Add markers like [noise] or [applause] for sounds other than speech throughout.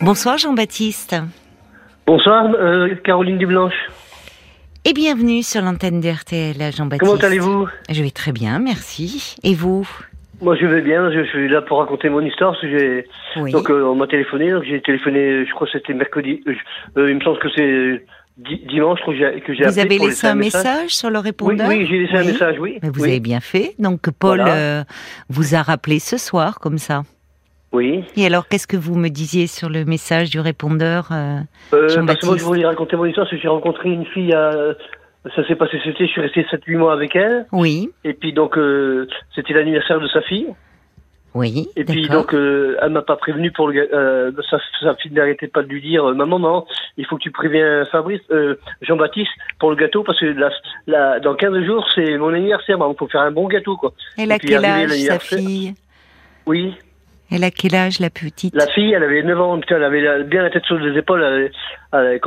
Bonsoir Jean-Baptiste. Bonsoir euh, Caroline Dublanche. Et bienvenue sur l'antenne de RTL, Jean-Baptiste. Comment allez-vous? Je vais très bien, merci. Et vous? Moi je vais bien, je suis là pour raconter mon histoire. J'ai... Oui. Donc euh, on m'a téléphoné, donc j'ai téléphoné, je crois que c'était mercredi. Euh, il me semble que c'est di- dimanche que j'ai, que j'ai Vous avez laissé un message sur le répondeur? oui, j'ai laissé un message, oui. Mais vous oui. avez bien fait. Donc Paul Voilà. vous a rappelé ce soir comme ça. Oui. Et alors qu'est-ce que vous me disiez sur le message du répondeur euh, Euh, parce Jean-Baptiste. que moi je voulais raconter mon histoire, parce que j'ai rencontré une fille à... Ça s'est passé cet été, je suis resté 7-8 mois avec elle. Oui, Et puis donc euh, c'était l'anniversaire de sa fille. oui. Et puis donc euh, elle m'a pas prévenu pour le euh, sa, sa fille n'arrêtait pas de lui dire euh, maman non il faut que tu préviens Fabrice euh, Jean-Baptiste pour le gâteau parce que la, la, dans 15 jours c'est mon anniversaire il faut faire un bon gâteau quoi. Elle a et quel âge sa fille? Oui Elle a quel âge la petite? La fille elle avait 9 ans elle avait bien la tête sur les épaules elle, elle,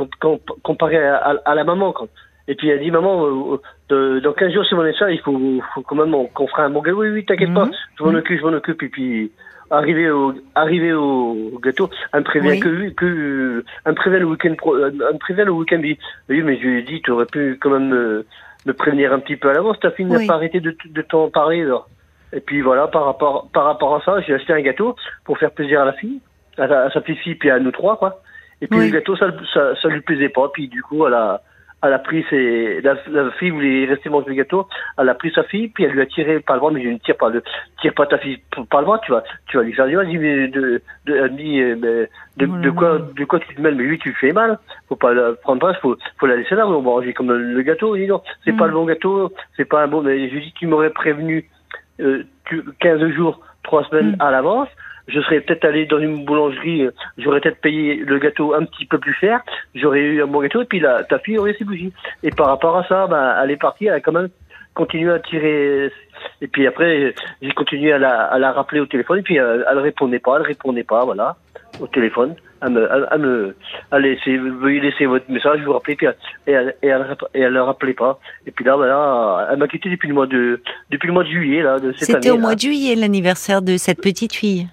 comparée à, à- à la maman quoi. Et puis elle dit maman euh, de- dans 15 jours c'est mon anniversaire il faut, faut quand même qu'on fera un bon gâteau oui oui t'inquiète Mhm. pas je m'en Mhm. occupe je m'en occupe et puis arrivé au arrivé au gâteau elle me prévient Oui. que que elle me prévient le week-end elle me prévient le week-end oui oui, mais je lui ai dit tu aurais pu quand même me, me prévenir un petit peu à l'avance ta fille n'a pas arrêté de, de t'en parler alors. Et puis voilà par rapport par rapport à ça j'ai acheté un gâteau pour faire plaisir à la fille à, sa- à sa petite fille puis à nous trois quoi. Et puis Oui. le gâteau ça, ça ça lui plaisait pas puis du coup elle a elle a pris ses, la, la fille voulait rester manger le gâteau, elle a pris sa fille, puis elle lui a tiré par le bras, mais je ne tire pas, le, tire pas ta fille par le bras, tu vas, tu vas lui faire du mal, Elle dit, mais de, de, elle me dit, euh, mais de, quoi, de quoi tu te mêles, mais lui, tu lui fais mal, faut pas la prendre pas, faut, faut la laisser là, on va manger comme le, le gâteau, il dit non, c'est Mm. pas le bon gâteau, c'est pas un bon, mais je lui dis, tu m'aurais prévenu, euh, tu, 15 jours, 3 semaines Mm. à l'avance, je serais peut-être allé dans une boulangerie, euh, j'aurais peut-être payé le gâteau un petit peu plus cher, j'aurais eu un bon gâteau, et puis la, ta fille aurait ses bougies. Et par rapport à ça, ben, elle est partie, elle a quand même continué à tirer. Et puis après, j'ai continué à la, à la rappeler au téléphone, et puis elle, elle répondait pas, elle répondait pas, voilà, au téléphone. Elle me, elle me, elle laissait, veuillez laisser votre message, vous rappelais, puis elle, et elle, et elle, et elle le rappelait pas. Et puis là, elle m'a quitté depuis le mois de, depuis le mois de juillet, là, de cette année. C'était au mois de juillet l'anniversaire de cette petite fille.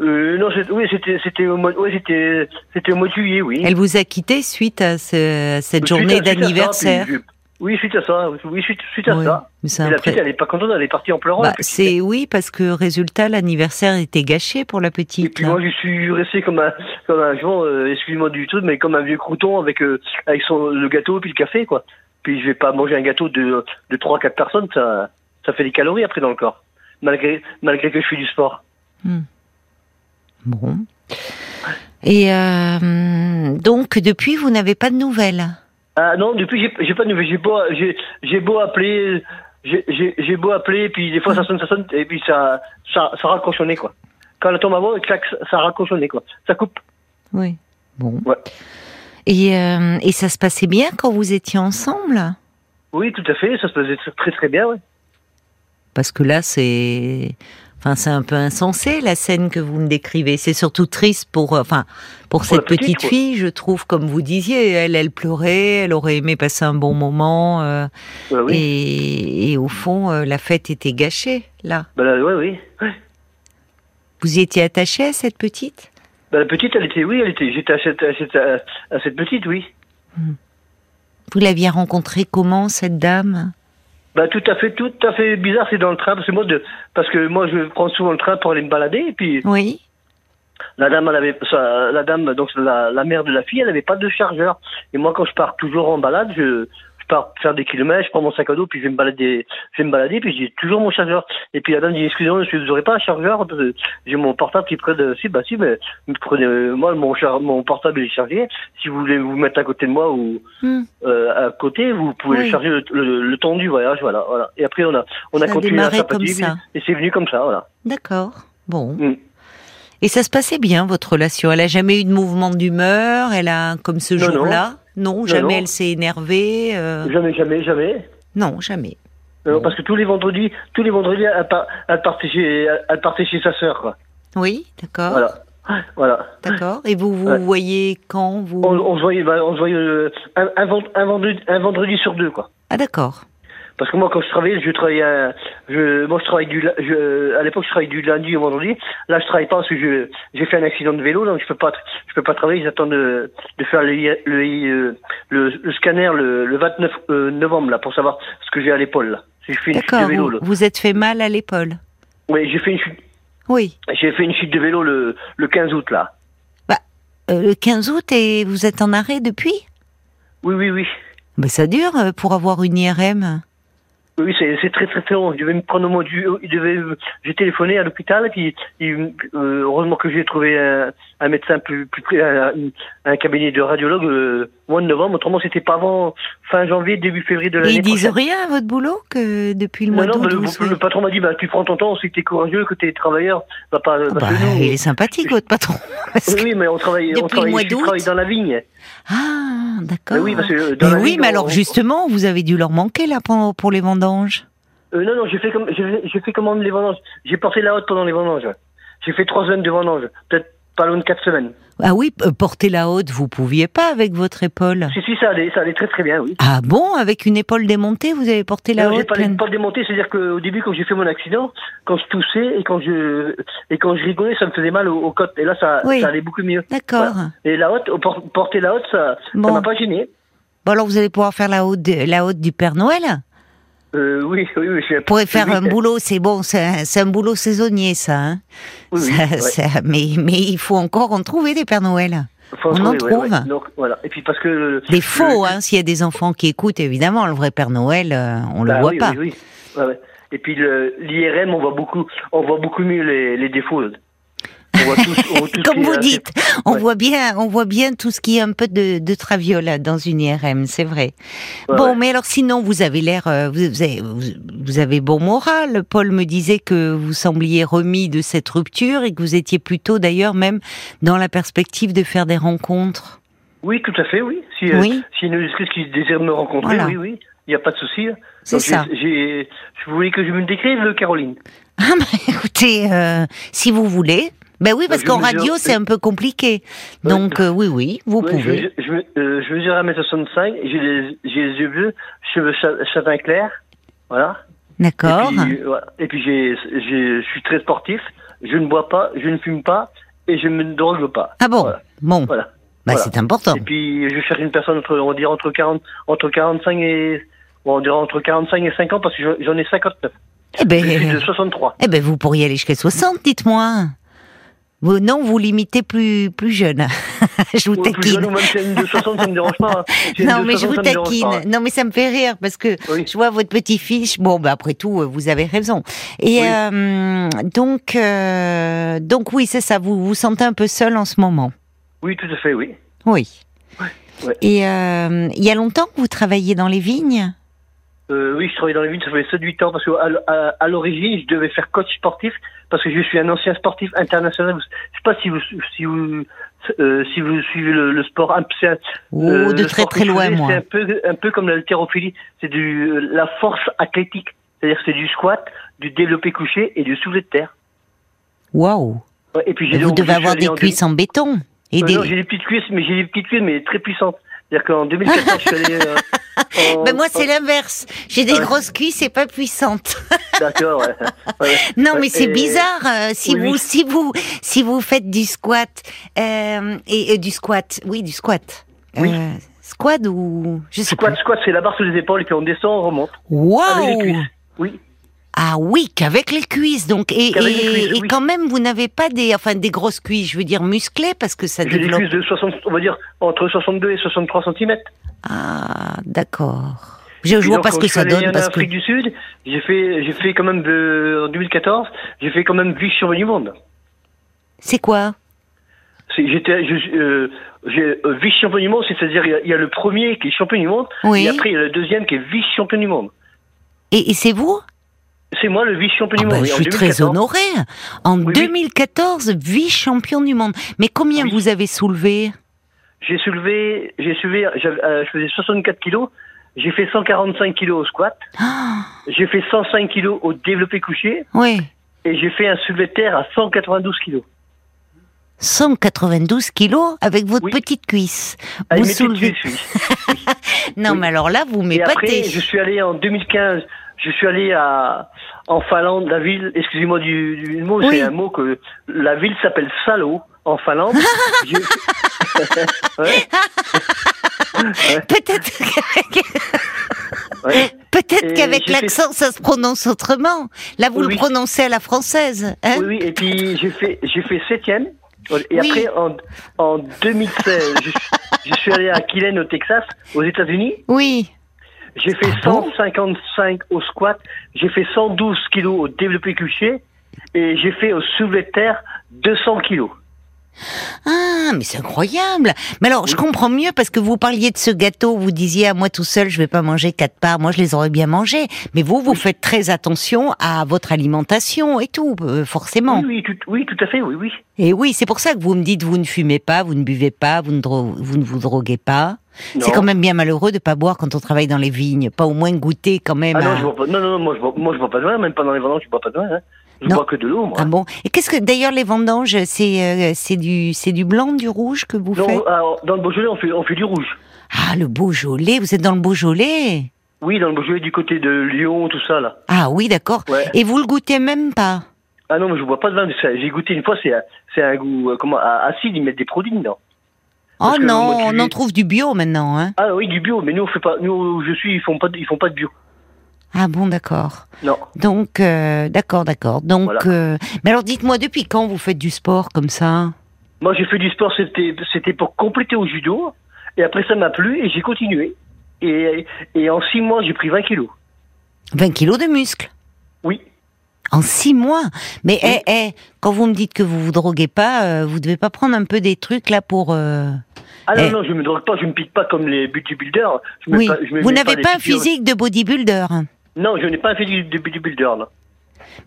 Euh, non, c'est- oui, c'était, c'était au mois, oui, c'était, c'était au mois de juillet, oui. Elle vous a quitté suite à, ce- à cette Suite journée à- à d'anniversaire. Puis Oui, suite à ça, oui, suite, suite à Oui, ça. mais Et la petite, elle est pas contente, elle est partie en pleurant. Bah, c'est oui parce que résultat l'anniversaire était gâché pour la Et petite. puis là. moi, je suis resté comme un, comme un euh, excusez-moi du truc, mais comme un vieux crouton avec, euh, avec son, le gâteau et puis le café, quoi. Puis je vais pas manger un gâteau de, de 3-4 personnes, ça, ça fait des calories après dans le corps. Malgré, malgré que je fais du sport. Bon. Et euh, donc depuis vous n'avez pas de nouvelles? Ah non, depuis, j'ai, j'ai pas de nouvelles. J'ai beau, j'ai, j'ai beau appeler, j'ai, j'ai, j'ai beau appeler, puis des fois ça sonne, ça sonne, et puis ça, ça, ça raccrochonnait, quoi. Quand elle tombe avant, ça- ça raccrochonnait, quoi. Ça coupe. Oui. Bon. Ouais. Et, euh, et ça se passait bien quand vous étiez ensemble? Oui, tout à fait, ça se faisait très très bien, ouais. Parce que là c'est enfin c'est un peu insensé la scène que vous me décrivez. C'est surtout triste pour enfin pour, cette petite, fille, je trouve comme vous disiez, elle elle pleurait, elle aurait aimé passer un bon moment euh, oui. et, et au fond euh, la fête était gâchée là. Bah, là, ouais, oui. Ouais. Vous y étiez attaché à cette petite? Bah, la petite, elle était, oui, elle était, j'étais à à cette, à, à cette petite, oui. Vous l'aviez rencontrée comment cette dame? Bah, tout à fait, tout à fait bizarre, c'est dans le train, parce que moi, de, parce que moi, je prends souvent le train pour aller me balader, et puis, Oui. la dame, elle avait, la dame, donc, la, la mère de la fille, elle avait pas de chargeur. Et moi, quand je pars toujours en balade, je, je pars faire des kilomètres, je prends mon sac à dos, puis je vais me balader, je vais me balader, puis j'ai toujours mon chargeur. Et puis la dame dit, excusez-moi, monsieur, vous aurez pas un chargeur? Parce que J'ai mon portable qui est près de, si, bah, si, mais, prenez, euh, moi, mon char, mon portable est chargé. Si vous voulez vous mettre à côté de moi ou, Hmm. euh, à côté, vous pouvez Oui. le charger le, le, le temps du voyage, voilà, voilà. Et après, on a, on Ça a continué à démarré comme s'appâter, ça. et c'est venu comme ça, voilà. D'accord. Bon. Mm. Et ça se passait bien votre relation? Elle a jamais eu de mouvement d'humeur? Elle a comme ce jour-là? Non, jamais non. elle s'est énervée. euh, Jamais, jamais, jamais. Non, jamais. Euh. Parce que tous les vendredis, tous les vendredis, elle, par- elle partait chez, elle partait chez sa sœur, quoi. Oui, d'accord. Voilà. Voilà. D'accord. Et vous vous Ouais. voyez quand vous? On, on se voyait, bah, on se voyait euh, un, un vendredi, un vendredi sur deux, quoi. Ah d'accord. Parce que moi, quand je travaillais, je travaillais, à, je, moi, je travaille du, je, à l'époque, je travaillais du lundi au vendredi. Là, je travaille pas parce que je, j'ai fait un accident de vélo, donc je peux pas, je peux pas travailler. J'attends de, de faire le, le, le, le scanner le, le 29 euh, novembre, là, pour savoir ce que j'ai à l'épaule, là. J'ai fait une chute de vélo, vous, vous êtes fait mal à l'épaule? Oui, j'ai fait une chute. Oui. J'ai fait une chute de vélo le, le 15 août, là. Bah, euh, le 15 août et vous êtes en arrêt depuis? Oui, oui, oui. Mais ça dure euh, pour avoir une IRM. Oui, c'est très très très long. Il devait me prendre mois du, il devait, j'ai téléphoné à l'hôpital, puis euh, heureusement que j'ai trouvé un, un, médecin plus plus près, un, un, cabinet de radiologue le mois de novembre. Autrement, c'était pas avant fin janvier, début février de l'année Ils disent rien à votre boulot que depuis le mois d'août. Non, le, le, patron m'a dit, bah tu prends ton temps, si t'es courageux, que t'es travailleur, va pas. Ah bah, il est sympathique votre patron. [laughs] Oui, mais on travaille, on travaille, je travaille dans la vigne. Ah, d'accord. Oui, parce que dans mais oui, mais alors justement, vous avez dû leur manquer là pour, pour les vendanges. Euh, non, non, j'ai fait comme j'ai fait comment les vendanges. J'ai porté la haute pendant les vendanges. J'ai fait trois semaines de vendanges, peut-être pas loin de quatre semaines. Ah oui, euh, porter la haute, vous pouviez pas avec votre épaule. Si si, ça allait, ça allait très très bien, oui. Ah bon, avec une épaule démontée, vous avez porté la non, haute. pas l'épaule démontée, c'est-à-dire qu'au début, quand j'ai fait mon accident, quand je toussais et quand je et quand je rigolais, ça me faisait mal aux, côtes. Et là, ça, ça allait beaucoup mieux. D'accord. Et la haute, porter la haute, ça, bon. ça m'a pas gêné. Bon alors, vous allez pouvoir faire la haute, la haute du Père Noël. Euh, oui, oui, oui. Vous pourrez faire un boulot, c'est bon, c'est un, boulot saisonnier, ça. Hein oui, ça, oui, ça mais, mais il faut encore en trouver des Pères Noël. Faut On en trouve. Donc, voilà. Et puis parce que des faux, hein. S'il y a des enfants qui écoutent, évidemment, le vrai Père Noël, euh, on bah, le voit pas. Oui, oui. Et puis l'IRM, on voit beaucoup, on voit beaucoup mieux les, les défauts. On voit tous, on voit tout Comme vous dites, on ouais. voit bien, on voit bien tout ce qui est un peu de, de traviole dans une IRM, c'est vrai. Ouais, bon, ouais. mais alors sinon, vous avez l'air, euh, vous, avez, vous avez bon moral. Paul me disait que vous sembliez remis de cette rupture et que vous étiez plutôt d'ailleurs même dans la perspective de faire des rencontres. Oui, tout à fait, oui. Si, oui. Euh, si une auditrice qui désire me rencontrer, Voilà. oui, oui. Il n'y a pas de souci. C'est Donc, ça. Vous voulez que je me décrive, Caroline Ah, [laughs] bah, écoutez, euh, si vous voulez. Ben oui, parce je qu'en radio, c'est un peu compliqué. Donc, euh, oui, oui, vous pouvez. Je, euh, je mesure 1m65, j'ai les, yeux bleus, cheveux châtain clair. Voilà. D'accord. Et puis, voilà. Je suis très sportif. Je ne bois pas, je ne fume pas et je ne me drogue pas. Ah bon Voilà. Bon, Voilà. bah, voilà. c'est important. Et puis je cherche une personne entre, on dire entre 40, entre 45 et, bon, on dirait entre 45 et 50 parce que j'en- j'en ai 59. Eh ben, Je suis de 63. eh ben, vous pourriez aller jusqu'à 60, dites-moi. Vous, non, vous limitez plus, plus jeune. [laughs] je vous Ouais, plus jeune taquine. ou même si elle est une de 60, ça me dérange pas. hein. Si elle est Non, mais je 60, vous ça me dérange taquine. pas. Non, mais ça me fait rire parce que Oui. je vois votre petit fiche. Bon, bah après tout, vous avez raison. Et Oui. euh, donc, euh, donc oui, c'est ça. Vous vous sentez un peu seul en ce moment. Oui, tout à fait, oui. Oui. Ouais. Et euh, il y a longtemps que vous travaillez dans les vignes? Euh, oui, je travaille dans la ville, ça fait 7-8 ans, parce que à, l- à- à l'origine, je devais faire coach sportif, parce que je suis un ancien sportif international. Je sais pas si vous, si vous, euh, si vous suivez le, le sport. un- c'est un- Oh, euh, de très très loin, moi. C'est un peu, un peu comme l'haltérophilie. C'est du, euh, la force athlétique. C'est-à-dire que c'est du squat, du développé couché et du soulevé de terre. Waouh. Et puis Vous devez avoir des en cuisses en béton. Et Euh, des... non, j'ai des petites cuisses, mais j'ai des petites cuisses, mais très puissantes. C'est-à-dire qu'en 2014, je suis allé. Euh, en- Ben moi, c'est l'inverse. J'ai des Ouais. grosses cuisses et pas puissantes. [laughs] D'accord, ouais. Ouais. Non, mais c'est bizarre. euh, si Oui, vous, oui. si vous, si vous faites du squat euh, et, et du squat, oui, du squat. Oui. Euh, squat ou je sais Squat, pas. squat, c'est la barre sous les épaules, et puis on descend, on remonte. Avec les Waouh cuisses. Oui. Ah oui, qu'avec les cuisses. Donc et, et, cuisses, et oui. quand même, vous n'avez pas des, enfin des grosses cuisses. Je veux dire musclées parce que ça J'ai des développe. cuisses de 60, on va dire, entre 62 et 63 cm. Ah d'accord. Je, je vois pas ce que ça donne en parce que. Afrique du Sud, j'ai fait, j'ai fait quand même de, en 2014, j'ai fait quand même vice-champion du monde. C'est quoi? C'est- J'étais, euh, j'ai euh, vice-champion du monde, c'est-à-dire il y a- il y, a le premier qui est champion du monde, Oui. et après il y a le deuxième qui est vice-champion du monde. Et, et c'est vous? C'est moi le vice-champion Ah du bah, monde. Je Et en suis très 2014, honorée. En Oui, oui. 2014, vice-champion du monde. Mais combien Oui. vous avez soulevé J'ai soulevé, j'ai soulevé, euh, je faisais 64 kilos, j'ai fait 145 kilos au squat, Ah, j'ai fait 105 kilos au développé couché, Oui. et j'ai fait un soulevé de terre à 192 kilos. 192 kilos avec votre Oui. petite cuisse. Avec Vous mes petites soulevez- cuisses, oui. [laughs] Non, Oui. mais alors là, vous Et après, m'épatez. je suis allé en 2015, je suis allé à, en Finlande, la ville, excusez-moi du, du mot, Oui. c'est un mot que, la ville s'appelle Salo, en Finlande. [laughs] [laughs] Ouais, Peut-être ouais. peut-être qu'avec fait- l'accent, ça se prononce autrement. Là, vous Oui, le prononcez à la française. Hein Oui, oui, et puis j'ai fait, j'ai fait septième. Et Oui. après, en, en 2016, je, suis- je suis allé à Killen, au Texas, aux États-Unis. oui. J'ai fait Ah bon 155 au squat, j'ai fait 112 kilos au développé couché, et j'ai fait au soulevé de terre 200 kilos. Ah, mais c'est incroyable. Mais alors, je comprends mieux parce que vous parliez de ce gâteau, vous disiez à moi tout seul, je vais pas manger quatre parts. Moi, je les aurais bien mangés. Mais vous, vous faites très attention à votre alimentation et tout, euh, forcément. Oui, oui, tout, oui, tout à fait, oui, oui. Et oui, c'est pour ça que vous me dites, vous ne fumez pas, vous ne buvez pas, vous ne, vous, ne vous droguez pas. C'est Non. quand même bien malheureux de pas boire quand on travaille dans les vignes, pas au moins goûter quand même. Ah non, à- je bois pas, non, non, non, moi je bois, moi je bois pas de vin, même pendant les vendanges, je bois pas de vin, hein. Je Non. bois que de l'eau, moi. Ah bon? Et qu'est-ce que d'ailleurs les vendanges, c'est euh, c'est du c'est du blanc, du rouge que vous faites? alors, dans le Beaujolais, on fait, on fait du rouge. Ah, le Beaujolais, vous êtes dans le Beaujolais? Oui, dans le Beaujolais, du côté de Lyon, tout ça, là. Ah oui, d'accord. Ouais. Et vous le goûtez même pas? Ah non, mais je bois pas de vin, j'ai goûté une fois, c'est, c'est un goût, euh, comment, acide, ils mettent des produits dedans. Oh Parce que non, on en trouve du bio maintenant, hein Ah oui, du bio, mais nous, on fait pas, nous, je suis, ils font pas, de- ils font pas de bio. Ah bon, d'accord. Non. Donc, euh, d'accord, d'accord. Donc, Voilà. euh, mais alors dites-moi, depuis quand vous faites du sport comme ça? Moi, j'ai fait du sport, c'était, c'était pour compléter au judo, et après, ça m'a plu, et j'ai continué. Et, et en six mois, j'ai pris 20 kilos. 20 kilos de muscles? Oui. en six mois? Mais Oui. eh, eh, quand vous me dites que vous vous droguez pas, euh, vous devez pas prendre un peu des trucs là pour. euh, Ah non, Eh. non, je me drogue pas, je me pique pas comme les bodybuilders. Je Oui. pas- je me Vous n'avez pas un physique de bodybuilder. Non, je n'ai pas physique de bodybuilder, là.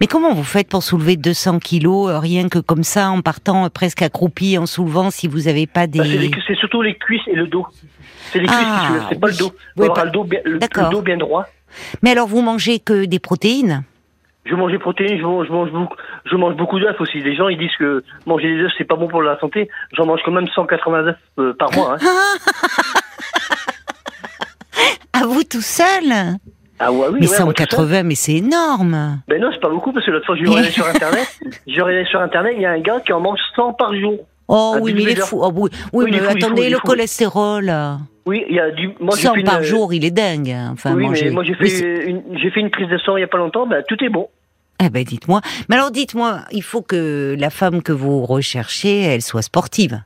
Mais comment vous faites pour soulever 200 kilos euh, rien que comme ça en partant euh, presque accroupi en soulevant si vous n'avez pas des Bah, c'est, les- c'est surtout les cuisses et le dos. C'est les cuisses Ah, c'est pas le dos. Faut Oui, avoir pas- le dos bien, le, le dos bien droit. Mais alors vous mangez que des protéines? Je mange des protéines, je mange, je mange beaucoup, je mange beaucoup d'œufs aussi. Les gens ils disent que manger des œufs c'est pas bon pour la santé. J'en mange quand même 180 œufs euh, par mois. Hein. [laughs] À vous tout seul? Ah ouais, oui. Mais ouais, moi, tout ça. 180, mais c'est énorme Ben non, c'est pas beaucoup parce que l'autre fois je regardais sur internet, [laughs] je regardais sur internet, il y a un gars qui en mange 100 par jour. Oh Un oui, mais il est fou. Oh, oui, oui, mais fou, fou, attendez, le cholestérol, euh, Oui, il y a du. Moi j'ai 100 fait une, par jour, il est dingue. hein. Enfin, oui, manger. mais moi j'ai fait une, j'ai fait une prise de sang il y a pas longtemps. Ben tout est bon. Eh ben, dites-moi. Mais alors, dites-moi, il faut que la femme que vous recherchez, elle soit sportive.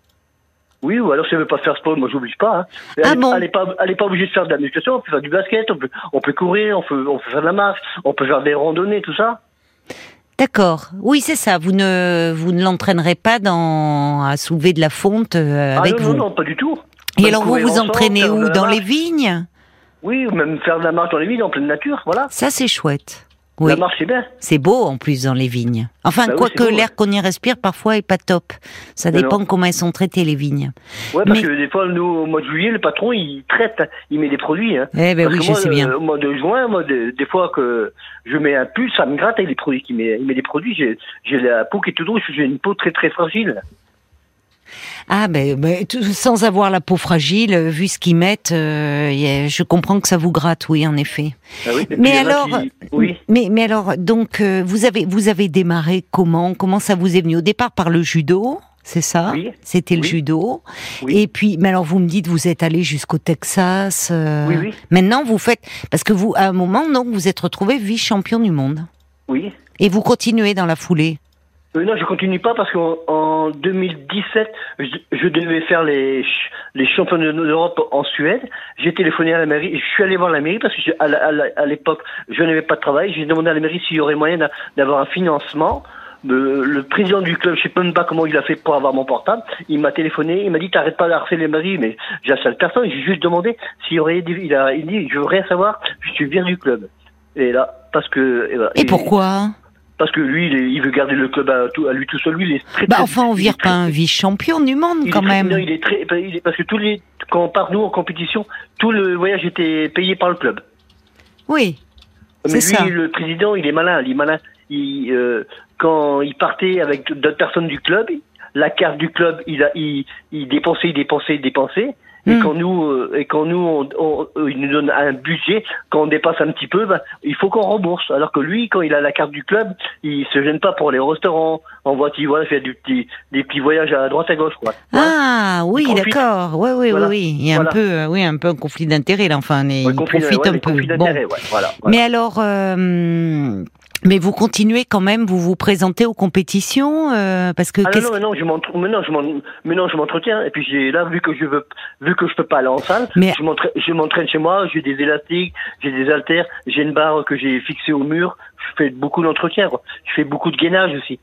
Oui, ou alors si elle veut pas faire sport, moi j'oblige pas. Hein. Elle, Ah bon elle est pas, elle est pas obligée de faire de la musculation. On peut faire du basket, on peut, on peut courir, on peut, on peut faire de la marche, on peut faire des randonnées, tout ça. D'accord. Oui, c'est ça. Vous ne, vous ne l'entraînerez pas dans, à soulever de la fonte euh, ah avec non, vous. non, non, pas du tout. Et alors, vous vous entraînez où? Dans les vignes? Oui, ou même faire de la marche dans les villes, en pleine nature, voilà. Ça, c'est chouette. Oui. La marche c'est bien. C'est beau en plus dans les vignes. Enfin, Bah quoique l'air qu'on y respire parfois est pas top. Ça Mais dépend non. comment elles sont traitées les vignes. Ouais, parce Mais- que des fois, nous, au mois de juillet, le patron, il traite, il met des produits. Hein. Eh ben Parce oui, que je moi, sais euh, bien. Au mois de juin, moi, des, des fois que je mets un pull, ça me gratte avec les produits qu'il met. Il met des produits, j'ai, la peau qui est toute rouge, j'ai une peau très très fragile. Ah ben, ben, tout- sans avoir la peau fragile, euh, vu ce qu'ils mettent, euh, je comprends que ça vous gratte, oui, en effet. Ah oui, Mais alors, qui- oui. mais mais alors, donc euh, vous avez vous avez démarré comment? Comment ça vous est venu? Au départ par le judo c'est ça? Oui. C'était le Oui. judo. Oui. Et puis, mais alors vous me dites, vous êtes allé jusqu'au Texas. euh, Oui, oui. Maintenant, vous faites parce que vous, à un moment, donc, vous êtes retrouvé vice-champion du monde. Oui. Et vous continuez dans la foulée. Euh, non, je continue pas parce qu'en en 2017, je, je devais faire les les championnats d'Europe en Suède. J'ai téléphoné à la mairie, je suis allé voir la mairie parce que je- à l'époque, je n'avais pas de travail. J'ai demandé à la mairie s'il y aurait moyen d'a- d'avoir un financement. Le, le président du club, je sais même pas comment il a fait pour avoir mon portable. Il m'a téléphoné, il m'a dit t'arrêtes pas d'harceler les mairies, mais j'harcèle personne. J'ai juste demandé s'il y aurait, des- il a, il dit je veux rien savoir, je suis bien du club. Et là, parce que et. Et pourquoi? Parce que lui, il, est- il veut garder le club à, tout- à lui tout seul. Lui, il est très. Bah très- enfin, on vire très- pas un vice-champion du monde quand très- même. non, il est très. il est- parce que tous les quand on part nous en compétition, tout le voyage était payé par le club. Oui. Mais lui, ça. le président, il est malin. Il est malin. Il, euh, quand il partait avec d'autres personnes du club, la carte du club, il a, il, il dépensait, il dépensait, il dépensait. Et Hmm. quand nous, euh, et quand nous, on, on- euh, il nous donne un budget, quand on dépasse un petit peu, ben, il faut qu'on rembourse. Alors que lui, quand il a la carte du club, il se gêne pas pour les restaurants, en voiture, voilà, faire du petit, des petits voyages à droite à gauche, quoi. Voilà. Ah oui, Il d'accord. Oui, oui, Voilà. oui, oui. Il y a Voilà. un peu, oui, un peu un conflit d'intérêt là. Enfin, Ouais, il conflit- profite ouais, un peu. Bon. ouais, voilà. Mais alors, euh, mais vous continuez quand même, vous vous présentez aux compétitions euh, parce que Ah non, non, mais non, je m'entre- mais non, je m'en- mais non, je m'entretiens. Et puis j'ai là, vu que je veux, vu que je peux pas aller en salle, Mais- je m'entraîne, chez moi. J'ai des élastiques, j'ai des haltères, j'ai une barre que j'ai fixée au mur. Je fais beaucoup d'entretien. Je fais beaucoup de gainage aussi.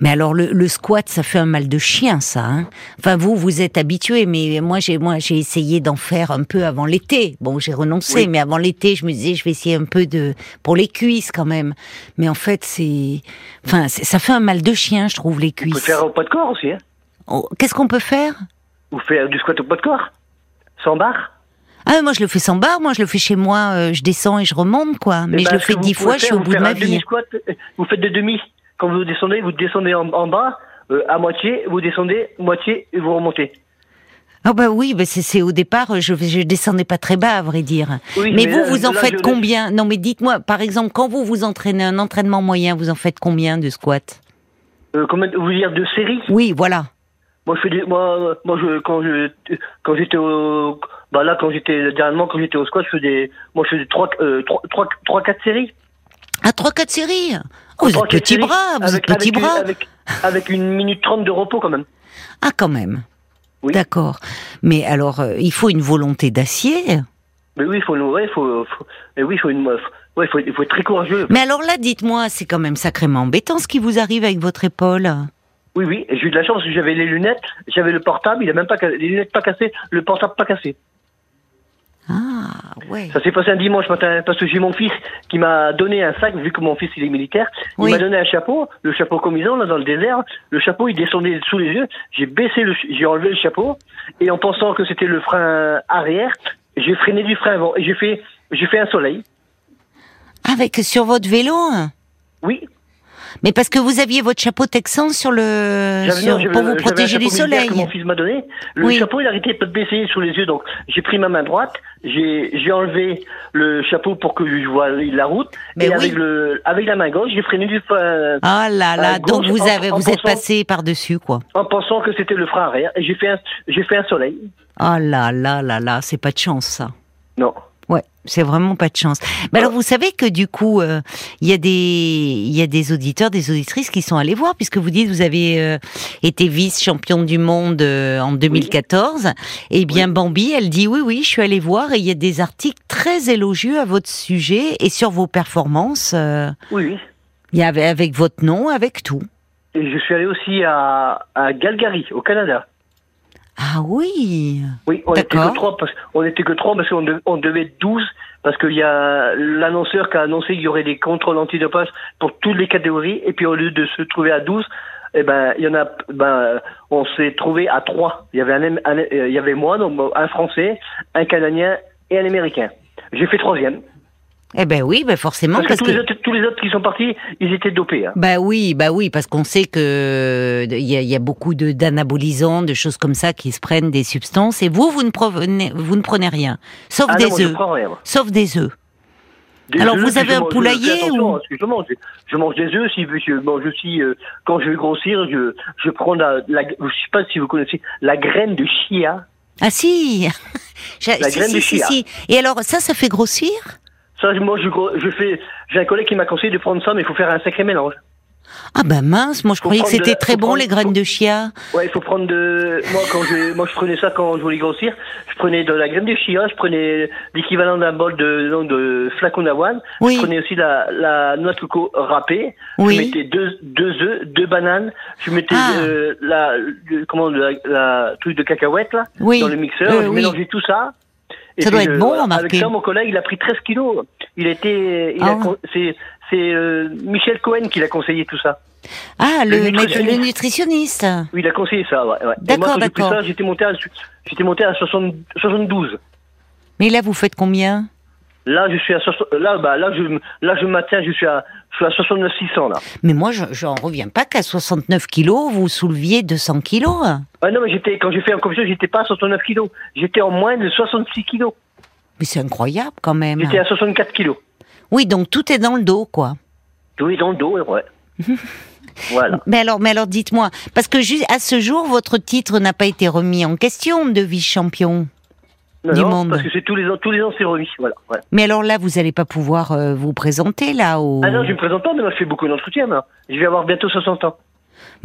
Mais alors le, le squat, ça fait un mal de chien, ça. Hein enfin, vous, vous êtes habitué, mais moi, j'ai moi, j'ai essayé d'en faire un peu avant l'été. Bon, j'ai renoncé, Oui. mais avant l'été, je me disais, je vais essayer un peu de pour les cuisses quand même. Mais en fait, c'est, enfin, ça fait un mal de chien, je trouve les Vous pouvez cuisses. faire au poids de corps aussi. Hein. Oh, Qu'est-ce qu'on peut faire? Vous faire du squat au poids de corps, sans barre. Ah, moi, je le fais sans barre. Moi, je le fais chez moi. euh, je descends et je remonte, quoi. Mais Eh je ben, le fais dix fois. Je suis au bout de ma vie. euh, Vous faites des demi. Quand vous descendez, vous descendez en, en bas, euh, à moitié, vous descendez moitié et vous remontez. Ah bah oui, bah c'est au départ, je je descendais pas très bas à vrai dire. Oui, mais, mais vous, là- vous en là, faites je- combien? Non, mais dites-moi, par exemple, quand vous vous entraînez un entraînement moyen, vous en faites combien de squats? Euh, combien, vous voulez dire de séries Oui, voilà. Moi, je fais des, moi, moi, je, quand je, quand j'étais au, bah là, quand j'étais, dernièrement, quand j'étais au squat, je faisais, moi, je faisais trois, euh, trois, trois, trois, quatre séries. Ah, trois, quatre séries? Oh, vous êtes petit bras, vous avec- êtes petit avec, bras. Avec, avec une minute trente de repos, quand même. Ah, quand même. Oui. D'accord. Mais alors, euh, il faut une volonté d'acier. Mais oui, il faut, ouais, faut, faut- mais oui, il faut une, ouais, il faut, faut être très courageux. Mais alors là, dites-moi, c'est quand même sacrément embêtant ce qui vous arrive avec votre épaule. Oui, oui, j'ai eu de la chance, j'avais les lunettes, j'avais le portable, il a même pas, les lunettes pas cassées, le portable pas cassé. Ah, ouais. Ça s'est passé un dimanche matin parce que j'ai mon fils qui m'a donné un sac, vu que mon fils il est militaire. Il Oui. m'a donné un chapeau, le chapeau comme ils ont là dans le désert. Le chapeau il descendait sous les yeux. J'ai baissé le, j'ai enlevé le chapeau et en pensant que c'était le frein arrière, j'ai freiné du frein avant et j'ai fait, j'ai fait un soleil. Avec sur votre vélo hein? Oui. Mais parce que vous aviez votre chapeau texan sur le sur- non, pour vous protéger du soleil. Que mon fils m'a donné. Le Oui. chapeau il arrêtait pas de baisser sous les yeux donc j'ai pris ma main droite, j'ai, j'ai enlevé le chapeau pour que je vois la route Mais et oui. avec le, avec la main gauche j'ai freiné du frein Ah là là, donc vous avez en vous êtes pensant- passé par dessus quoi. en pensant que c'était le frein arrière. Et j'ai fait un, j'ai fait un soleil. Oh là là là là, c'est pas de chance ça. Non. C'est vraiment pas de chance. Mais alors vous savez que du coup, euh, il y a des il y a des auditeurs, des auditrices qui sont allés voir puisque vous dites vous avez euh, été vice championne du monde euh, en 2014. Eh bien Bambi, elle dit oui oui, je suis allée voir et il y a des articles très élogieux à votre sujet et sur vos performances. Oui, il y avait avec votre nom, avec tout. Et je suis allé aussi à, à Calgary, au Canada. Ah oui. Oui, on était D'accord. que trois parce on était que trois parce qu'on de- on devait être 12 parce qu'il y a l'annonceur qui a annoncé qu'il y aurait des contrôles antidopage pour toutes les catégories et puis au lieu de se trouver à 12 eh ben il y en a ben on s'est trouvé à trois. Il y avait un, un- euh, il y avait moi donc un français, un canadien et un américain. J'ai fait troisième. Eh ben oui, ben forcément Parce que, parce tous, que Les autres, tous les autres qui sont partis, ils étaient dopés. Hein. Bah oui, bah oui, parce qu'on sait que il y y a beaucoup de d'anabolisants, de choses comme ça qui se prennent des substances. Et vous, vous ne prenez, vous ne prenez rien, sauf Ah des œufs, rien. sauf des œufs. Des Alors, œufs, vous avez un poulailler attention ou- que je mange. Je mange des œufs. Si je mange aussi euh, quand je veux grossir, je je prends la, la je sais pas si vous connaissez la graine de chia. Ah si, [laughs] La si, graine si, de si, chia. si. Et alors ça, ça fait grossir? Ça, moi, je, fais. J'ai un collègue qui m'a conseillé de prendre ça, mais il faut faire un sacré mélange. Ah bah mince, moi je Faut croyais que de c'était très bon prendre- les graines de chia. Ouais, il faut prendre de. Moi, quand je, moi, je prenais ça quand je voulais grossir. Je prenais de la graine de chia. Je prenais l'équivalent d'un bol de, de flacon d'avoine. Oui. Je prenais aussi la, la noix de coco râpée. Oui. Je mettais deux, deux œufs, deux bananes. Je mettais Ah. euh, la, le- comment, la, la truc de cacahuète là Oui. dans le mixeur. Euh, je mélangeais tout ça. Ça doit être bon, remarquez. Avec ça, mon collègue, il a pris 13 kilos. Il était, il Ah. c'est, euh, Michel Cohen qui l'a conseillé tout ça. Ah le, nutritionniste. le nutritionniste. Oui, il a conseillé ça, ouais. ouais. D'accord, d'accord. ça, j'étais monté à, j'étais monté à 60 72. Mais là vous faites combien? Là, je suis à là, bah, là, je, là, je maintiens, je suis à, je suis à 69 600 là. Mais moi, je j'en reviens pas qu'à 69 kilos, vous souleviez 200 kilos. Ah non, mais j'étais, quand j'ai fait en compétition, j'étais pas à 69 kilos. J'étais en moins de 66 kilos. Mais c'est incroyable quand même. J'étais à 64 kilos. Oui, donc tout est dans le dos, quoi. Oui, dans le dos, ouais. [laughs] voilà. Mais alors, mais alors, dites-moi, parce que à ce jour, votre titre n'a pas été remis en question de vice-champion. Non, Du non, monde. parce que c'est tous les ans, tous les ans, c'est remis. Voilà. Mais alors là, vous n'allez pas pouvoir euh, vous présenter là au. Ah non, je me présente pas, mais moi, je fais beaucoup d'entretiens. Je vais avoir bientôt 60 ans.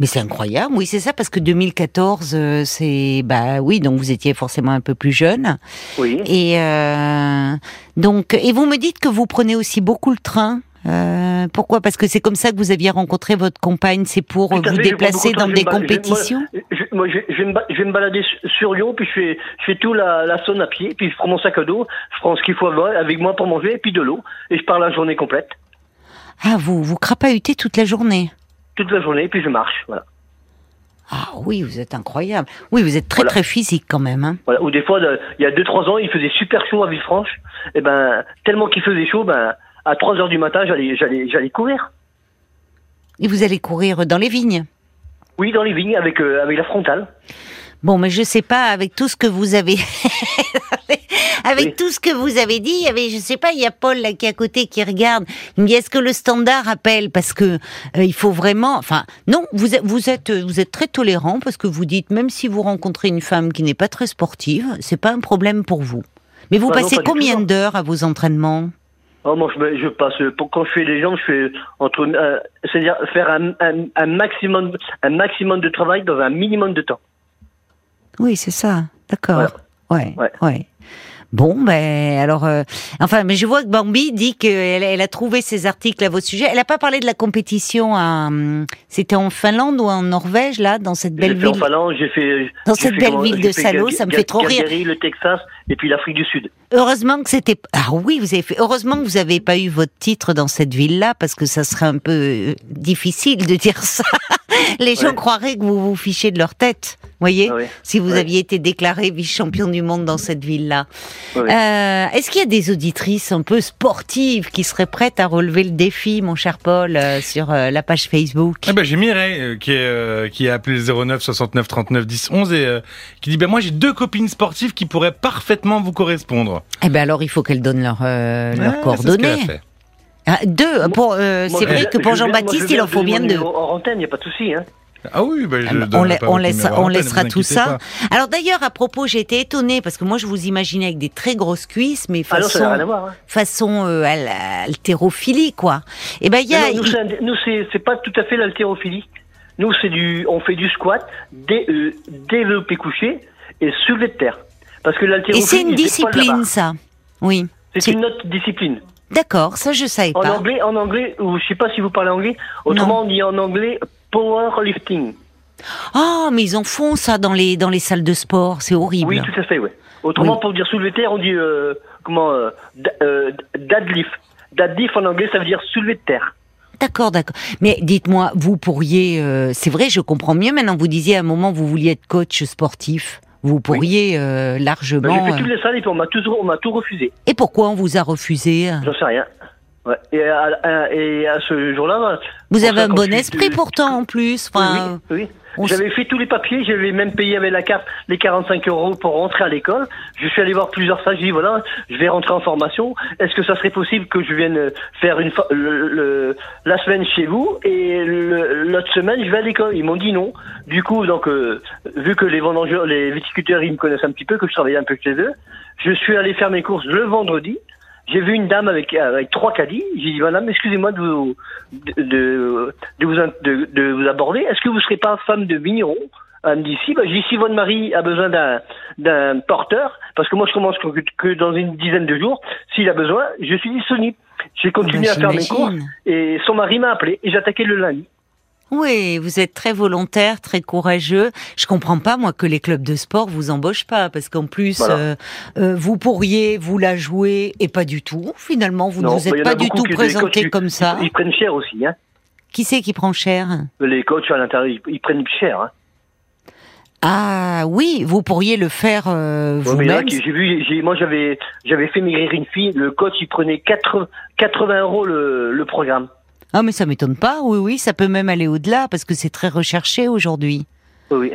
Mais c'est incroyable, oui, c'est ça, parce que 2014, euh, c'est bah oui, donc vous étiez forcément un peu plus jeune. Oui. Et euh, donc, et vous me dites que vous prenez aussi beaucoup le train. Euh, pourquoi? Parce que c'est comme ça que vous aviez rencontré votre compagne. C'est pour vous fait, déplacer dans des compétitions? Moi, je, vais me, balader su- sur Lyon, puis je fais, je fais tout la, la à pied, puis je prends mon sac à dos, je prends ce qu'il faut avec moi pour manger, et puis de l'eau, et je pars la journée complète, Ah, vous vous crapahutez toute la journée? toute la journée, puis je marche, voilà. Ah oui, vous êtes incroyable. Oui, vous êtes très Voilà. très physique quand même. Hein. voilà. Ou des fois, il y a deux trois ans, il faisait super chaud à Villefranche, et ben tellement qu'il faisait chaud, ben à 3 heures du matin, j'allais, j'allais, j'allais courir. Et vous allez courir dans les vignes? Oui, dans les vignes avec euh, avec la frontale. Bon, mais je sais pas, avec tout ce que vous avez, [laughs] avec Oui. tout ce que vous avez dit, il y avait, je sais pas, il y a Paul là qui est à côté qui regarde. Il me dit est-ce que le standard appelle? Parce que euh, il faut vraiment, enfin, non, vous êtes, vous êtes, vous êtes très tolérant parce que vous dites même si vous rencontrez une femme qui n'est pas très sportive, c'est pas un problème pour vous. Mais vous Ah non, passez combien d'heures à vos entraînements? Oh, moi, je, je passe pour quand je fais les jambes, je fais entre, euh, c'est-à-dire faire un, un, un maximum, un maximum de travail dans un minimum de temps. Oui, c'est ça. D'accord. Ouais. Ouais. Ouais. Bon, ben alors, euh, enfin, mais je vois que Bambi dit qu'elle elle a trouvé ces articles à votre sujet. Elle n'a pas parlé de la compétition à, hum, c'était en Finlande ou en Norvège là, dans cette belle fait en ville. Finlande, j'ai fait Dans j'ai cette fait belle ville de Salo, ça me fait trop rire. Calgary, le Texas et puis l'Afrique du Sud. Heureusement que c'était. Ah oui, vous avez fait. Heureusement que vous n'avez pas eu votre titre dans cette ville-là, parce que ça serait un peu euh, difficile de dire ça. [laughs] Les gens Ouais. croiraient que vous vous fichez de leur tête, voyez. Ah ouais. Si vous Ouais. aviez été déclaré vice-champion du monde dans cette ville-là. Ouais. Euh, Est-ce qu'il y a des auditrices un peu sportives qui seraient prêtes à relever le défi, mon cher Paul, euh, sur euh, la page Facebook? Ah ben, j'ai Mireille euh, qui, est, euh, qui a appelé le 09 69 39 10 11 et euh, qui dit ben moi j'ai deux copines sportives qui pourraient parfaitement vous correspondre. Eh ben alors, il faut qu'elles donnent leurs leurs c'est ce qu'elle a coordonnées. Ah, deux. Pour, euh, Moi, c'est vrai que pour je viens- moi, Jean-Baptiste, je il en faut bien deux. En antenne, il n'y a pas de souci. Hein. Ah oui, ben, je Ah, on, la- pas on votre laisse- numéro on antenne, laissera tout ça. pas. Alors d'ailleurs, à propos, j'ai été étonnée parce que moi je vous imaginais avec des très grosses cuisses, mais Ah non, façon, voir. hein. façon euh, à la- haltérophilie, quoi. Et ben il y a, Non, nous, nous, c'est c'est pas tout à fait l'haltérophilie. Nous, c'est du, on fait du squat, dé, euh, développé couché et soulevé de terre. Parce que et l'haltérophilie, c'est une discipline, ça. Oui. C'est C'est- une autre discipline. D'accord, ça je savais En pas. anglais, en anglais, ou je sais pas si vous parlez anglais. Autrement, on dit en anglais powerlifting. Ah, mais ils en font ça dans les dans les salles de sport, c'est horrible. Oui, tout à fait, ouais. Autrement, Oui. pour dire soulever de terre, on dit euh, comment euh, euh, deadlift. Deadlift en anglais, ça veut dire soulever de terre. D'accord, d'accord. Mais dites-moi, vous pourriez, euh, c'est vrai, je comprends mieux maintenant. Vous disiez à un moment vous vouliez être coach sportif. Vous pourriez euh, Ben, largement. j'ai fait euh, toutes les salles et puis on m'a tout, on m'a tout refusé. Et pourquoi on vous a refusé J'en sais rien. Ouais. Et, à, à- et à ce jour-là, ben, Vous avez un bon esprit pourtant en plus. Enfin, oui, oui. J'avais fait tous les papiers, j'avais même payé avec la carte les 45 euros pour rentrer à l'école. Je suis allé voir plusieurs salles, j'ai dit voilà, je vais rentrer en formation. Est-ce que ça serait possible que je vienne faire une le, le- la semaine chez vous et l'autre semaine je vais à l'école? Ils m'ont dit non. Du coup, donc euh, vu que les vendangeurs, les viticulteurs, ils me connaissent un petit peu, que je travaillais un peu chez eux, je suis allé faire mes courses le vendredi. J'ai vu une dame avec, avec trois caddies. J'ai dit, madame, excusez-moi de vous, de, de, de vous, de, de vous aborder. Est-ce que vous serez pas femme de vigneron? Elle me dit, si. Bah, j'ai dit, si votre mari a besoin d'un, d'un porteur, parce que moi, je commence que, que dans une dizaine de jours, s'il a besoin, je suis disponible. J'ai continué ben, à faire mes j'imagine. et son mari m'a appelé et j'attaquais le lundi. Oui, vous êtes très volontaire, très courageux. Je comprends pas moi que les clubs de sport vous embauchent pas parce qu'en plus Voilà. euh, euh, vous pourriez vous la jouer et pas du tout. Finalement, vous ne vous êtes pas du tout présenté coachs, comme ça. Ils, ils prennent cher aussi, hein. Qui c'est qui prend cher? Les coachs à l'intérieur, ils, ils prennent cher, hein. Ah oui, vous pourriez le faire euh, Ouais, vous-même. j'ai vu, moi j'avais, j'avais fait maigrir une fille. Le coach, il prenait 80, 80 euros le, le programme. Ah mais ça m'étonne pas. Oui oui, ça peut même aller au-delà parce que c'est très recherché aujourd'hui. Oui, oui.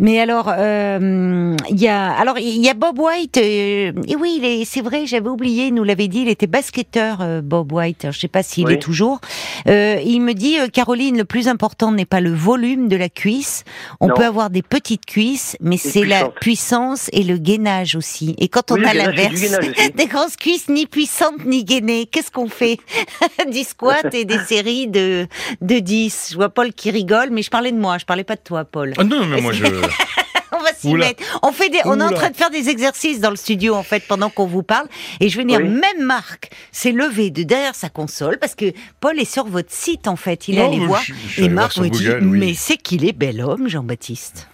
Mais alors, euh, il y a, alors il y a Bob White. euh, et oui, il est- c'est vrai, j'avais oublié. Il nous l'avait dit. Il était basketteur, euh, Bob White. Alors, je sais pas s'il Oui. est toujours. Euh, il me dit, euh, Caroline, le plus important n'est pas le volume de la cuisse. On Non. peut avoir des petites cuisses, mais c'est la puissance et le gainage aussi. Et quand on Oui, a l'inverse, [laughs] des grosses cuisses ni puissantes ni gainées, qu'est-ce qu'on fait? [laughs] Du squat et des séries de de 10. Je vois Paul qui rigole, mais je parlais de moi. Je parlais pas de toi, Paul. Ah non, mais moi je. [laughs] On va s'y mettre. On fait des, on est en train de faire des exercices dans le studio en fait pendant qu'on vous parle. Et je veux dire, Oui. même Marc s'est levé de derrière sa console parce que Paul est sur votre site en fait. Il est allé voir je- je suis et Marc me dit, Google, oui. mais c'est qu'il est bel homme, Jean-Baptiste.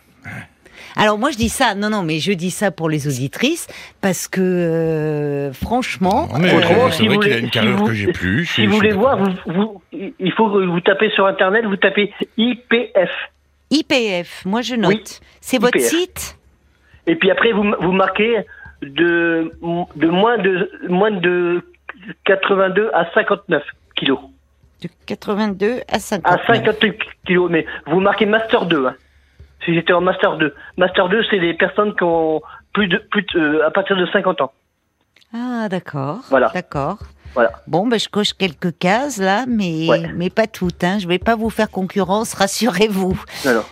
Alors moi je dis ça, non non, mais je dis ça pour les auditrices parce que euh, franchement, euh, c'est si vrai vous qu'il a voulez- une carrure si que j'ai plus. je Si vous voulez voir, vous, vous, il faut que vous tapez sur internet, vous tapez IPF. IPF, moi je note. Oui, c'est votre site? Et puis après, vous, vous marquez de, de moins de moins de 82 à 59 kilos. de 82 à 50. À 52 kilos, mais vous marquez Master 2. Hein. Si j'étais en Master 2. Master 2, c'est les personnes qui ont plus de, plus de- euh, à partir de 50 ans. Ah d'accord. Voilà. D'accord. Voilà. Bon, ben, je coche quelques cases là, mais, Ouais. mais pas toutes. Hein. Je vais pas vous faire concurrence, [laughs] rassurez-vous. Non.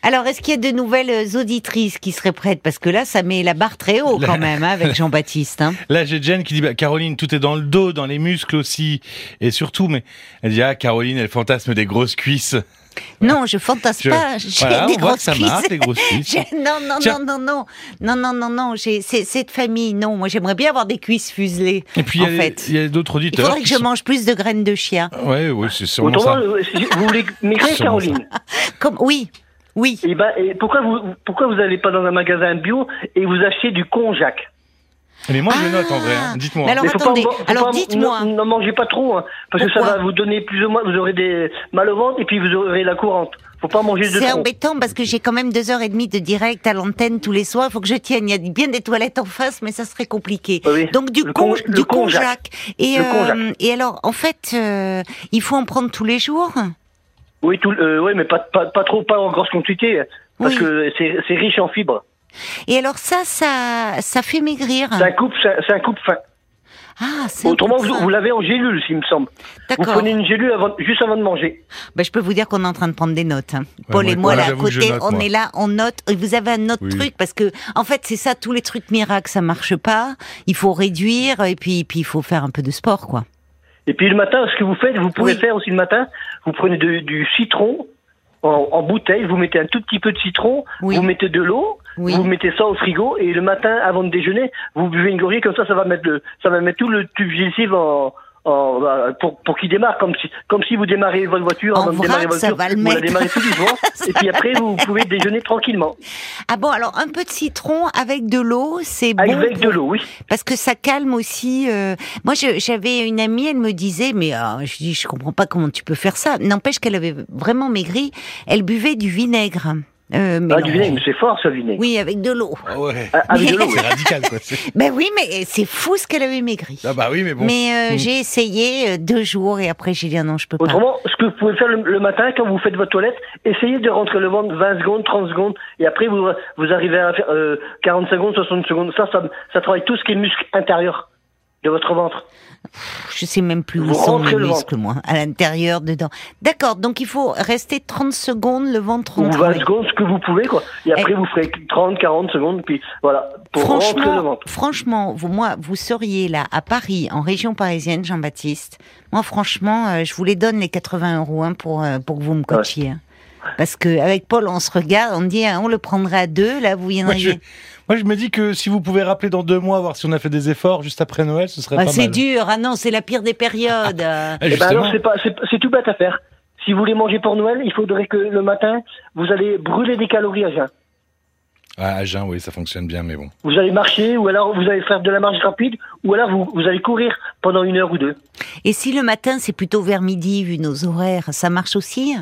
Alors, est-ce qu'il y a de nouvelles euh, auditrices qui seraient prêtes? Parce que là, ça met la barre très haut quand même hein, avec [laughs] Jean-Baptiste. Hein. Là, j'ai Jen qui dit bah, Caroline, tout est dans le dos, dans les muscles aussi, et surtout. Mais elle dit ah Caroline, elle fantasme des grosses cuisses. Non, je fantasme Je- pas. J'ai Voilà, des on voit que grosses ça cuisses. marche, les grosses [laughs] cuisses. Non, non, Tiens. non, non, non, non, non, non, non. Cette famille. Non, moi, j'aimerais bien avoir des cuisses fuselées. Et puis il en y a, fait, il y a d'autres il auditeurs. faudrait que qui je sont- mange plus de graines de chia. Ouais, ouais, c'est sûrement Autrement, ça. euh, vous voulez Sûrement Caroline. [laughs] Comme oui, oui. Et ben, et pourquoi vous pourquoi vous n'allez pas dans un magasin bio et vous achetez du konjac? Mais moi, je le Ah. note en vrai. hein. Dites-moi. Mais alors, Mais faut attendez, pas, faut alors pas- dites-moi. Ne, ne mangez pas trop, hein, parce que ça Pourquoi va vous donner plus ou moins. Vous aurez des mal au ventre et puis vous aurez la courante. Faut pas manger de C'est trop. embêtant parce que j'ai quand même deux heures et demie de direct à l'antenne tous les soirs. Il faut que je tienne. Il y a bien des toilettes en face, mais ça serait compliqué. Oui, oui. Donc du Le con, con- le du konjac. konjac. Et, Le euh, et alors, en fait, euh, il faut en prendre tous les jours. Oui, tout, euh, oui, mais pas, pas, pas trop, pas en grosse quantité, parce Oui. que c'est c'est riche en fibres. Et alors ça, ça, ça fait maigrir. C'est un coupe, c'est un- coupe fin. Ah, Autrement, vous, l'avez en gélule, s'il me semble. Vous prenez une gélule avant, juste avant de manger. Ben, je peux vous dire qu'on est en train de prendre des notes. hein. Paul moi, et moi, là, à côté, note, on moi. est là, on note. Et vous avez un autre Oui. truc parce que, en fait, c'est ça, tous les trucs miracles, ça marche pas. Il faut réduire et puis, puis il faut faire un peu de sport, quoi. Et puis le matin, ce que vous faites, vous pouvez Oui. faire aussi le matin, vous prenez de- du citron en, en bouteille, vous mettez un tout petit peu de citron, Oui. vous mettez de l'eau, Oui. vous mettez ça au frigo et le matin, avant de déjeuner, vous buvez une gorgée comme ça, ça va mettre le, ça va mettre tout le tube digestif en, bah, pour, pour qu'il démarre comme si, comme si vous démarrez votre voiture En avant de démarrer vrac, votre ça voiture, va le vous la mettre. démarrez tout doucement [laughs] et puis après vous pouvez déjeuner tranquillement Ah bon, alors un peu de citron avec de l'eau, c'est bon. avec pour- de l'eau, oui. Parce que ça calme aussi. euh, Moi, j'avais une amie, elle me disait, mais euh, je dis, je comprends pas comment tu peux faire ça. N'empêche qu'elle avait vraiment maigri. Elle buvait du vinaigre. Euh, mais Ah, du vinaigre, mais c'est fort ce vinaigre. Oui, avec de l'eau. Ah ouais. Ah, Avec de [laughs] l'eau. C'est radical, quoi. [laughs] Ben oui, mais c'est fou ce qu'elle avait maigri. Ah bah oui, mais bon. Mais euh, Mm. j'ai essayé euh, deux jours et après j'ai dit ah non, je peux pas. Autrement, ce que vous pouvez faire le, le matin quand vous faites votre toilette, essayez de rentrer le ventre 20 secondes, 30 secondes, et après vous, vous arrivez à faire euh, 40 secondes, 60 secondes. Ça, ça, ça travaille tout ce qui est muscle intérieur de votre ventre. Je sais même plus où sont mes le muscles, moi, à l'intérieur, dedans. D'accord, donc il faut rester 30 secondes, le ventre Ou 20 rentré. secondes, ce que vous pouvez, quoi. Et après, vous ferez 30, 40 secondes, puis voilà, pour rentrer le Franchement, ventre. franchement, vous, moi, vous seriez là à Paris, en région parisienne, Jean-Baptiste. Moi, franchement, euh, je vous les donne les 80 euros hein, pour euh, pour que vous me coachiez. hein. Parce que avec Paul, on se regarde, on dit, hein, on le prendrait à deux. Là, vous Moi je, moi, je me dis que si vous pouvez rappeler dans deux mois, voir si on a fait des efforts juste après Noël, ce serait Ah, pas c'est mal. dur. Ah non, c'est la pire des périodes. euh. Ah, Eh ben alors, c'est pas, c'est, c'est tout bête à faire. Si vous voulez manger pour Noël, il faudrait que le matin, vous allez brûler des calories à jeun. Ah, à jeun, oui, ça fonctionne bien, mais bon. Vous allez marcher, ou alors vous allez faire de la marche rapide, ou alors vous, vous allez courir pendant une heure ou deux. Et si le matin, c'est plutôt vers midi, vu nos horaires, ça marche aussi?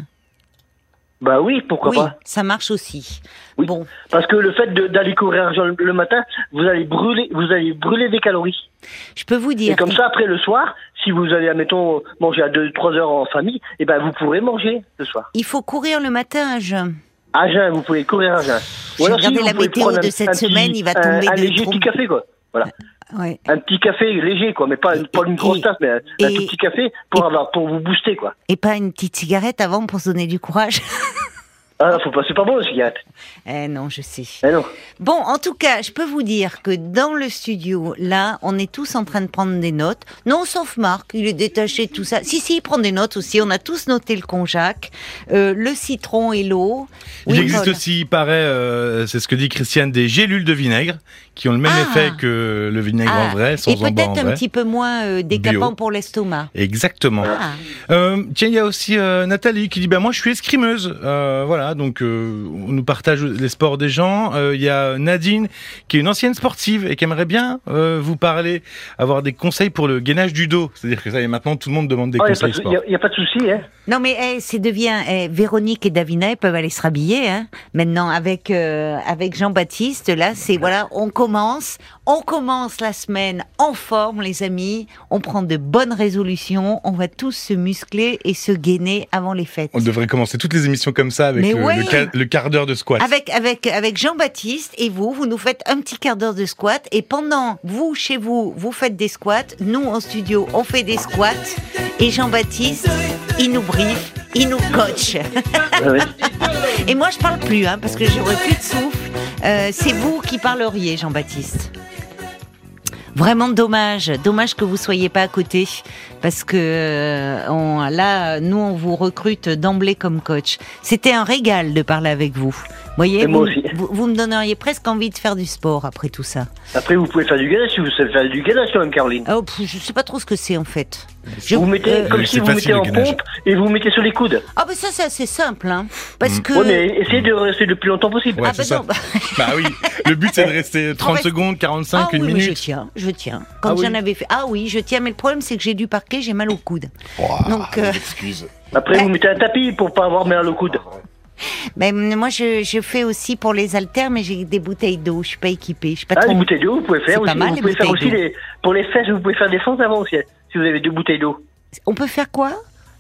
Bah oui, pourquoi oui, pas ça marche aussi. Oui. Bon, Parce que le fait d'aller courir le, matin, vous allez brûler, vous allez brûler des calories. je peux vous dire. Et comme ça, après le soir, si vous allez, admettons, manger à 2-3 heures en famille, eh ben vous pourrez manger le soir. Il faut courir le matin à jeun. À jeun, vous pouvez courir à jeun. J'ai regardé vous la météo de un- cette un petit- semaine, il va un- tomber un, de léger trop- petit café, quoi. Voilà. Ouais. Un petit café léger, quoi, mais pas, pas une grosse et- tasse, mais un, un et- tout petit café pour et- avoir, pour vous booster, quoi. Et pas une petite cigarette avant pour se donner du courage. [laughs] Ah, faut pas, c'est pas bon, le cigarette. eh non, je sais. Eh non. Bon, en tout cas, je peux vous dire que dans le studio, là, on est tous en train de prendre des notes. Non, sauf Marc, il est détaché de tout ça. Si, si, il prend des notes aussi. On a tous noté le konjac, euh, le citron et l'eau. Il Oui, existe Paul. aussi, il paraît, euh, c'est ce que dit Christiane, des gélules de vinaigre qui ont le même Ah. effet que le vinaigre Ah, en vrai, sans et peut-être un vrai. petit peu moins euh, décapant Bio. pour l'estomac. Exactement. Ah. Euh, tiens, il y a aussi euh, Nathalie qui dit ben moi je suis escrimeuse. Euh, voilà, donc euh, on nous partage les sports des gens. Euh, Il y a Nadine qui est une ancienne sportive et qui aimerait bien euh, vous parler, avoir des conseils pour le gainage du dos. C'est-à-dire que ça y est maintenant tout le monde demande des Il conseils n'y sport. a, y a pas de souci, hein. Non mais eh, c'est devient eh, Véronique et Davina ils peuvent aller se rhabiller hein. maintenant avec euh, avec Jean-Baptiste là c'est voilà on commence on commence la semaine en forme les amis on prend de bonnes résolutions on va tous se muscler et se gainer avant les fêtes On devrait commencer toutes les émissions comme ça avec le, ouais. le ca- le quart d'heure de squat. avec avec avec Jean-Baptiste et vous vous nous faites un petit quart d'heure de squat et pendant vous chez vous vous faites des squats nous en studio on fait des squats et Jean-Baptiste il nous briefe il nous coach Ouais, ouais. [laughs] Et moi, je parle plus, hein, parce que j'aurais plus de souffle. Euh, c'est vous qui parleriez, Jean-Baptiste. Vraiment dommage, dommage que vous soyez pas à côté, parce que euh, on, là, nous, on vous recrute d'emblée comme coach. C'était un régal de parler avec vous. Voyez, Et moi vous, aussi. vous, vous me donneriez presque envie de faire du sport après tout ça. Après, vous pouvez faire du gainage si vous savez faire du gainage quand même, Caroline. Oh, pff, je sais pas trop ce que c'est en fait. Je- vous mettez, euh, comme Oui, si vous mettez en pompe et vous mettez sur les coudes. Ah, ben ça, c'est assez simple, hein, parce Mm. que. Ouais, mais essayez de rester le plus longtemps possible. Ouais, ah, ben ça. non, bah- [laughs] Bah oui, le but c'est de rester 30 reste- secondes, 45, ah une oui, mais je minute. tiens, je tiens. Quand Ah oui. j'en avais fait. Ah oui, je tiens, mais le problème c'est que j'ai du j'ai mal au coude. Donc, euh, excuse. Après, vous mettez un tapis pour pas avoir mal au coude. mais [laughs] moi je, je fais aussi pour les haltères, mais j'ai des bouteilles d'eau, je suis pas équipée, je suis pas Ah, trop. les bouteilles d'eau, vous pouvez C'est faire pas aussi. mal, vous les pouvez faire bouteilles aussi d'eau. les, pour les fesses, vous pouvez faire des fentes avant aussi, si vous avez deux bouteilles d'eau. On peut faire quoi?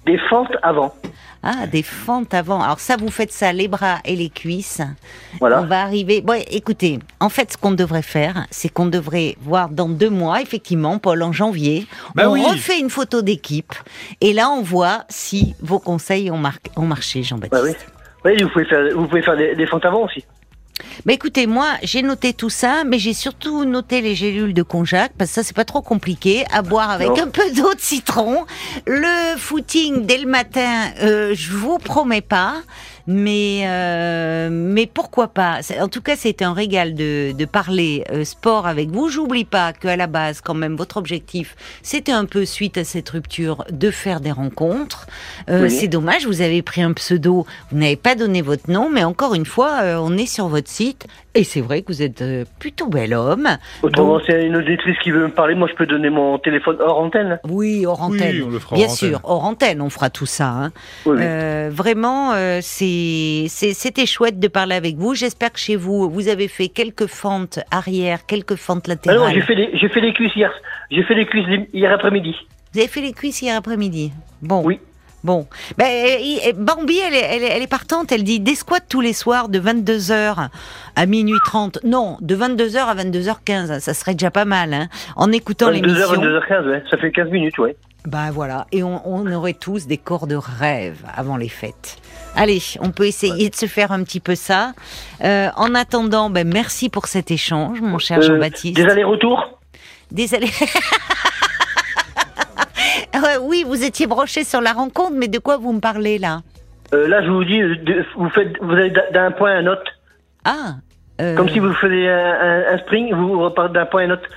Des fentes avant. Ah, des fentes avant. Alors ça, vous faites ça les bras et les cuisses. Voilà. On va arriver. Bon, écoutez, en fait, ce qu'on devrait faire, c'est qu'on devrait voir dans deux mois, effectivement, Paul, en janvier, Bah on oui. refait une photo d'équipe, et là, on voit si vos conseils ont, mar- ont marché, Bah Jean-Baptiste. oui. Oui, vous pouvez faire, vous pouvez faire des, des fentes avant aussi. Bah écoutez, moi j'ai noté tout ça, mais j'ai surtout noté les gélules de konjac parce que ça c'est pas trop compliqué à boire avec Non. un peu d'eau de citron. Le footing dès le matin, euh, je vous promets pas, mais euh, mais pourquoi pas? En tout cas, c'était un régal de, de parler euh, sport avec vous. J'oublie pas qu'à la base, quand même, votre objectif, c'était un peu suite à cette rupture de faire des rencontres. Euh, Oui. C'est dommage, vous avez pris un pseudo, vous n'avez pas donné votre nom, mais encore une fois, euh, on est sur votre site et c'est vrai que vous êtes euh, plutôt bel homme. Autrement, Donc, c'est une auditrice qui veut me parler. Moi, je peux donner mon téléphone hors antenne. oui, hors Oui, antenne. on le fera Bien hors sûr, hors antenne, on fera tout ça. hein. Oui, oui. Euh, vraiment, euh, c'est- c'est- c'était chouette de parler avec vous. J'espère que chez vous, vous avez fait quelques fentes arrière, quelques fentes Ah latérales. non, j'ai fait les, j'ai fait les cuisses hier. J'ai fait les cuisses hier après-midi. Vous avez fait les cuisses hier après-midi. Bon. Oui. Bon. Ben, euh, euh, Bambi, elle est, elle, est, elle est partante. Elle dit des squats tous les soirs de 22h à minuit 30. Non, de 22h à 22h15. Ça serait déjà pas mal, hein. En écoutant 22h, l'émission. 22h15, ouais. Ça fait 15 minutes, ouais. Ben voilà. Et on, on aurait tous des corps de rêve avant les fêtes. Allez, on peut essayer de se faire un petit peu ça. Euh, en attendant, ben, merci pour cet échange, mon cher Euh, Jean-Baptiste. Des allers-retours? Désolé. Ouais, [laughs] oui, vous étiez broché sur la rencontre, mais de quoi vous me parlez là? Euh, Là, je vous dis, vous faites, vous allez d'un point à un autre. Ah euh, Comme si vous faisiez un, un, un spring, vous repartez d'un point à un autre.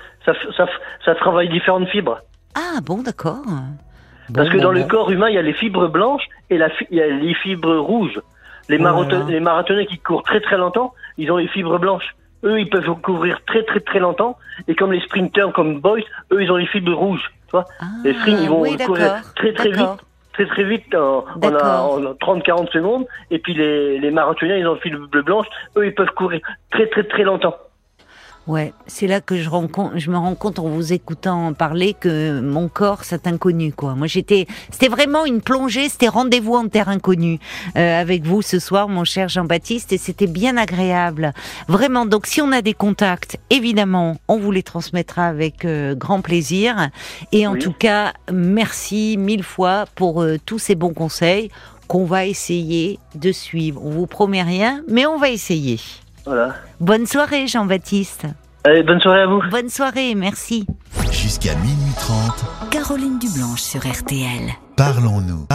Ça travaille différentes fibres. Ah bon, d'accord. Parce Bon, que dans le corps humain, il y a les fibres blanches et la fi- il y a les fibres rouges. Les, là marathon- les marathoniens qui courent très très longtemps, ils ont les fibres blanches. Eux, ils peuvent courir très très très longtemps. Et comme les sprinters, comme Boyce, eux, ils ont les fibres rouges. Tu vois Ah, les sprints, ils vont oui, courir très très vite, très très vite, en, on a, en 30-40 secondes. Et puis les, les marathoniens, ils ont le fil bleu blanche, eux, ils peuvent courir très très très longtemps. Ouais, c'est là que je, je me rends compte en vous écoutant parler que mon corps c'est inconnu quoi. Moi j'étais, c'était vraiment une plongée, c'était rendez-vous en terre inconnue euh, avec vous ce soir, mon cher Jean-Baptiste, et c'était bien agréable. Vraiment. Donc si on a des contacts, évidemment, on vous les transmettra avec euh, grand plaisir. Et en tout cas, merci mille fois pour euh, tous ces bons conseils qu'on va essayer de suivre. On vous promet rien, mais on va essayer. Voilà. Bonne soirée, Jean-Baptiste. Allez, bonne soirée à vous. Bonne soirée, merci. Jusqu'à minuit 30. Caroline Dublanche sur RTL. Parlons-nous.